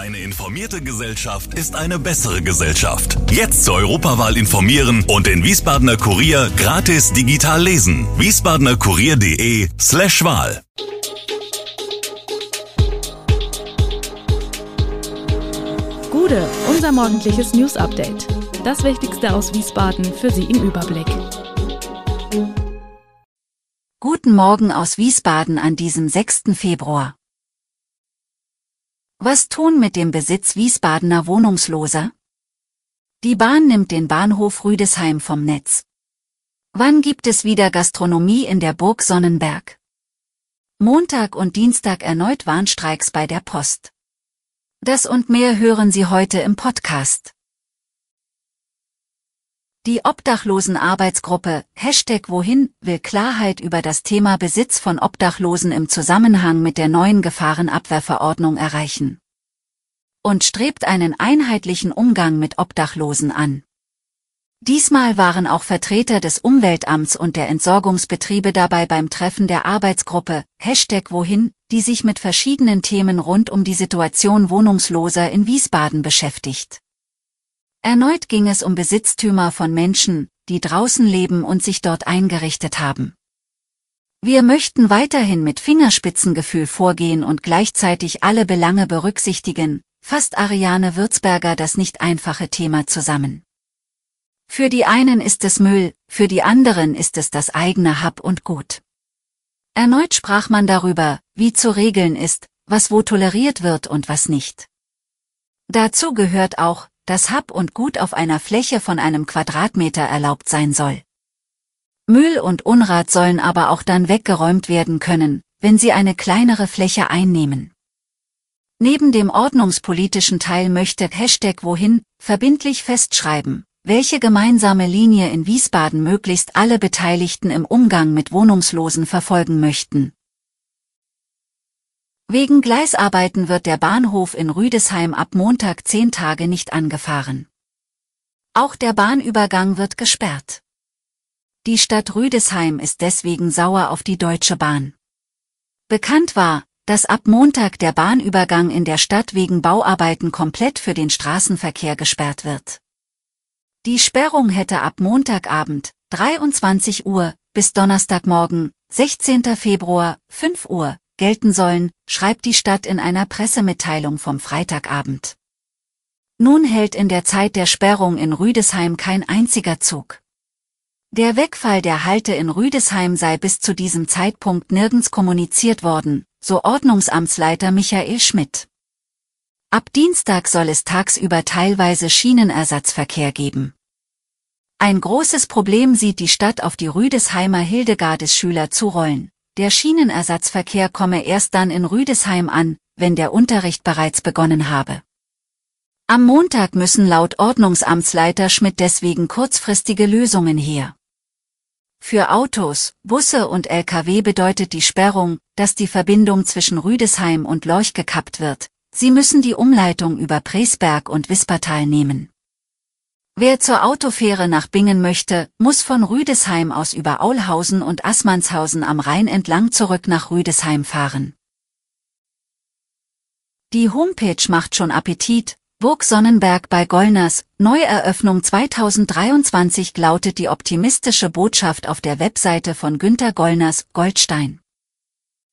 Eine informierte Gesellschaft ist eine bessere Gesellschaft. Jetzt zur Europawahl informieren und den Wiesbadener Kurier gratis digital lesen. wiesbadenerkurier.de slash Wahl. Gude, unser morgendliches News Update. Das Wichtigste aus Wiesbaden für Sie im Überblick. Guten Morgen aus Wiesbaden an diesem 6. Februar. Was tun mit dem Besitz Wiesbadener Wohnungsloser? Die Bahn nimmt den Bahnhof Rüdesheim vom Netz. Wann gibt es wieder Gastronomie in der Burg Sonnenberg? Montag und Dienstag erneut Warnstreiks bei der Post. Das und mehr hören Sie heute im Podcast. Die Obdachlosenarbeitsgruppe Hashtag Wohin will Klarheit über das Thema Besitz von Obdachlosen im Zusammenhang mit der neuen Gefahrenabwehrverordnung erreichen. Und strebt einen einheitlichen Umgang mit Obdachlosen an. Diesmal waren auch Vertreter des Umweltamts und der Entsorgungsbetriebe dabei beim Treffen der Arbeitsgruppe Hashtag Wohin, die sich mit verschiedenen Themen rund um die Situation Wohnungsloser in Wiesbaden beschäftigt. Erneut ging es um Besitztümer von Menschen, die draußen leben und sich dort eingerichtet haben. Wir möchten weiterhin mit Fingerspitzengefühl vorgehen und gleichzeitig alle Belange berücksichtigen, fasst Ariane Würzberger das nicht einfache Thema zusammen. Für die einen ist es Müll, für die anderen ist es das eigene Hab und Gut. Erneut sprach man darüber, wie zu regeln ist, was wo toleriert wird und was nicht. Dazu gehört auch, dass Hab und Gut auf einer Fläche von einem Quadratmeter erlaubt sein soll. Müll und Unrat sollen aber auch dann weggeräumt werden können, wenn sie eine kleinere Fläche einnehmen. Neben dem ordnungspolitischen Teil möchte Hashtag Wohin verbindlich festschreiben, welche gemeinsame Linie in Wiesbaden möglichst alle Beteiligten im Umgang mit Wohnungslosen verfolgen möchten. Wegen Gleisarbeiten wird der Bahnhof in Rüdesheim ab Montag zehn Tage nicht angefahren. Auch der Bahnübergang wird gesperrt. Die Stadt Rüdesheim ist deswegen sauer auf die Deutsche Bahn. Bekannt war, dass ab Montag der Bahnübergang in der Stadt wegen Bauarbeiten komplett für den Straßenverkehr gesperrt wird. Die Sperrung hätte ab Montagabend, 23 Uhr, bis Donnerstagmorgen, 16. Februar, 5 Uhr, gelten sollen, schreibt die Stadt in einer Pressemitteilung vom Freitagabend. Nun hält in der Zeit der Sperrung in Rüdesheim kein einziger Zug. Der Wegfall der Halte in Rüdesheim sei bis zu diesem Zeitpunkt nirgends kommuniziert worden, so Ordnungsamtsleiter Michael Schmidt. Ab Dienstag soll es tagsüber teilweise Schienenersatzverkehr geben. Ein großes Problem sieht die Stadt auf die Rüdesheimer Hildegardes-Schüler zurollen. Der Schienenersatzverkehr komme erst dann in Rüdesheim an, wenn der Unterricht bereits begonnen habe. Am Montag müssen laut Ordnungsamtsleiter Schmidt deswegen kurzfristige Lösungen her. Für Autos, Busse und Lkw bedeutet die Sperrung, dass die Verbindung zwischen Rüdesheim und Lorch gekappt wird. Sie müssen die Umleitung über Presberg und Wispertal nehmen. Wer zur Autofähre nach Bingen möchte, muss von Rüdesheim aus über Aulhausen und Assmannshausen am Rhein entlang zurück nach Rüdesheim fahren. Die Homepage macht schon Appetit. Burg Sonnenberg bei Gollners, Neueröffnung 2023 lautet die optimistische Botschaft auf der Webseite von Günter Gollners, Goldstein.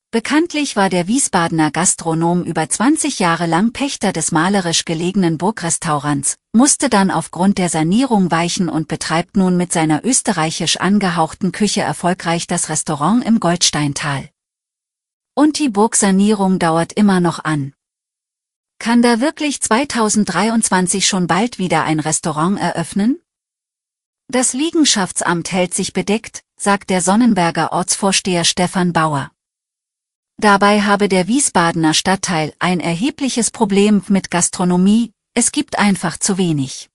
Bekanntlich war der Wiesbadener Gastronom über 20 Jahre lang Pächter des malerisch gelegenen Burgrestaurants, musste dann aufgrund der Sanierung weichen und betreibt nun mit seiner österreichisch angehauchten Küche erfolgreich das Restaurant im Goldsteintal. Und die Burgsanierung dauert immer noch an. Kann da wirklich 2023 schon bald wieder ein Restaurant eröffnen? Das Liegenschaftsamt hält sich bedeckt, sagt der Sonnenberger Ortsvorsteher Stefan Bauer. Dabei habe der Wiesbadener Stadtteil ein erhebliches Problem mit Gastronomie, es gibt einfach zu wenig.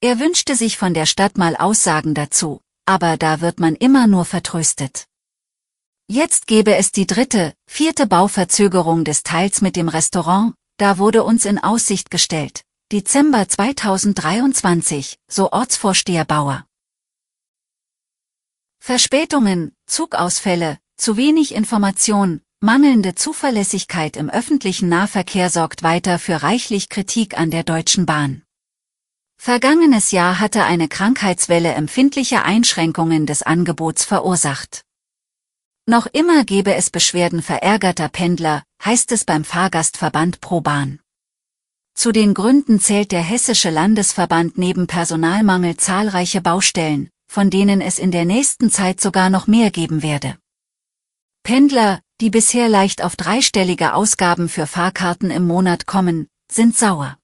Er wünschte sich von der Stadt mal Aussagen dazu, aber da wird man immer nur vertröstet. Jetzt gäbe es die dritte, vierte Bauverzögerung des Teils mit dem Restaurant, da wurde uns in Aussicht gestellt, Dezember 2023, so Ortsvorsteher Bauer. Verspätungen, Zugausfälle, zu wenig Information, Mangelnde Zuverlässigkeit im öffentlichen Nahverkehr sorgt weiter für reichlich Kritik an der Deutschen Bahn. Vergangenes Jahr hatte eine Krankheitswelle empfindliche Einschränkungen des Angebots verursacht. Noch immer gebe es Beschwerden verärgerter Pendler, heißt es beim Fahrgastverband ProBahn. Zu den Gründen zählt der Hessische Landesverband neben Personalmangel zahlreiche Baustellen, von denen es in der nächsten Zeit sogar noch mehr geben werde. Pendler, die bisher leicht auf dreistellige Ausgaben für Fahrkarten im Monat kommen, sind sauer.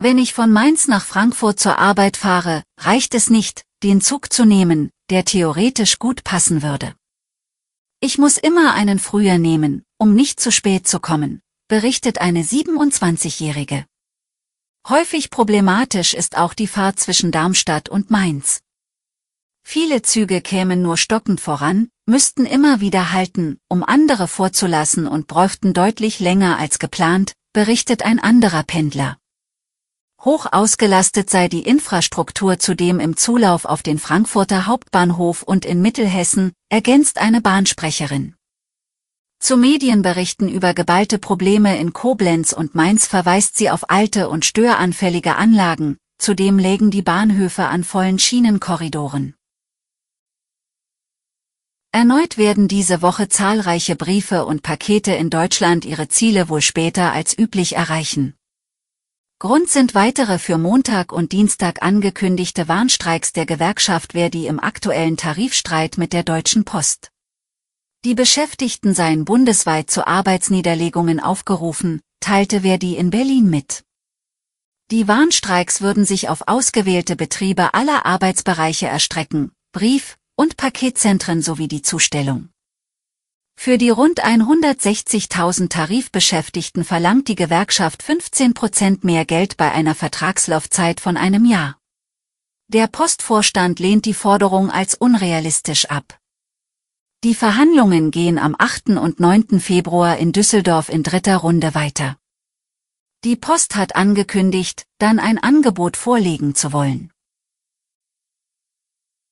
Wenn ich von Mainz nach Frankfurt zur Arbeit fahre, reicht es nicht, den Zug zu nehmen, der theoretisch gut passen würde. Ich muss immer einen früher nehmen, um nicht zu spät zu kommen, berichtet eine 27-Jährige. Häufig problematisch ist auch die Fahrt zwischen Darmstadt und Mainz. Viele Züge kämen nur stockend voran, müssten immer wieder halten, um andere vorzulassen und bräuchten deutlich länger als geplant, berichtet ein anderer Pendler. Hoch ausgelastet sei die Infrastruktur zudem im Zulauf auf den Frankfurter Hauptbahnhof und in Mittelhessen, ergänzt eine Bahnsprecherin. Zu Medienberichten über geballte Probleme in Koblenz und Mainz verweist sie auf alte und störanfällige Anlagen, zudem lägen die Bahnhöfe an vollen Schienenkorridoren. Erneut werden diese Woche zahlreiche Briefe und Pakete in Deutschland ihre Ziele wohl später als üblich erreichen. Grund sind weitere für Montag und Dienstag angekündigte Warnstreiks der Gewerkschaft Verdi im aktuellen Tarifstreit mit der Deutschen Post. Die Beschäftigten seien bundesweit zu Arbeitsniederlegungen aufgerufen, teilte Verdi in Berlin mit. Die Warnstreiks würden sich auf ausgewählte Betriebe aller Arbeitsbereiche erstrecken, Brief, und Paketzentren sowie die Zustellung. Für die rund 160.000 Tarifbeschäftigten verlangt die Gewerkschaft 15 Prozent mehr Geld bei einer Vertragslaufzeit von einem Jahr. Der Postvorstand lehnt die Forderung als unrealistisch ab. Die Verhandlungen gehen am 8. und 9. Februar in Düsseldorf in dritter Runde weiter. Die Post hat angekündigt, dann ein Angebot vorlegen zu wollen.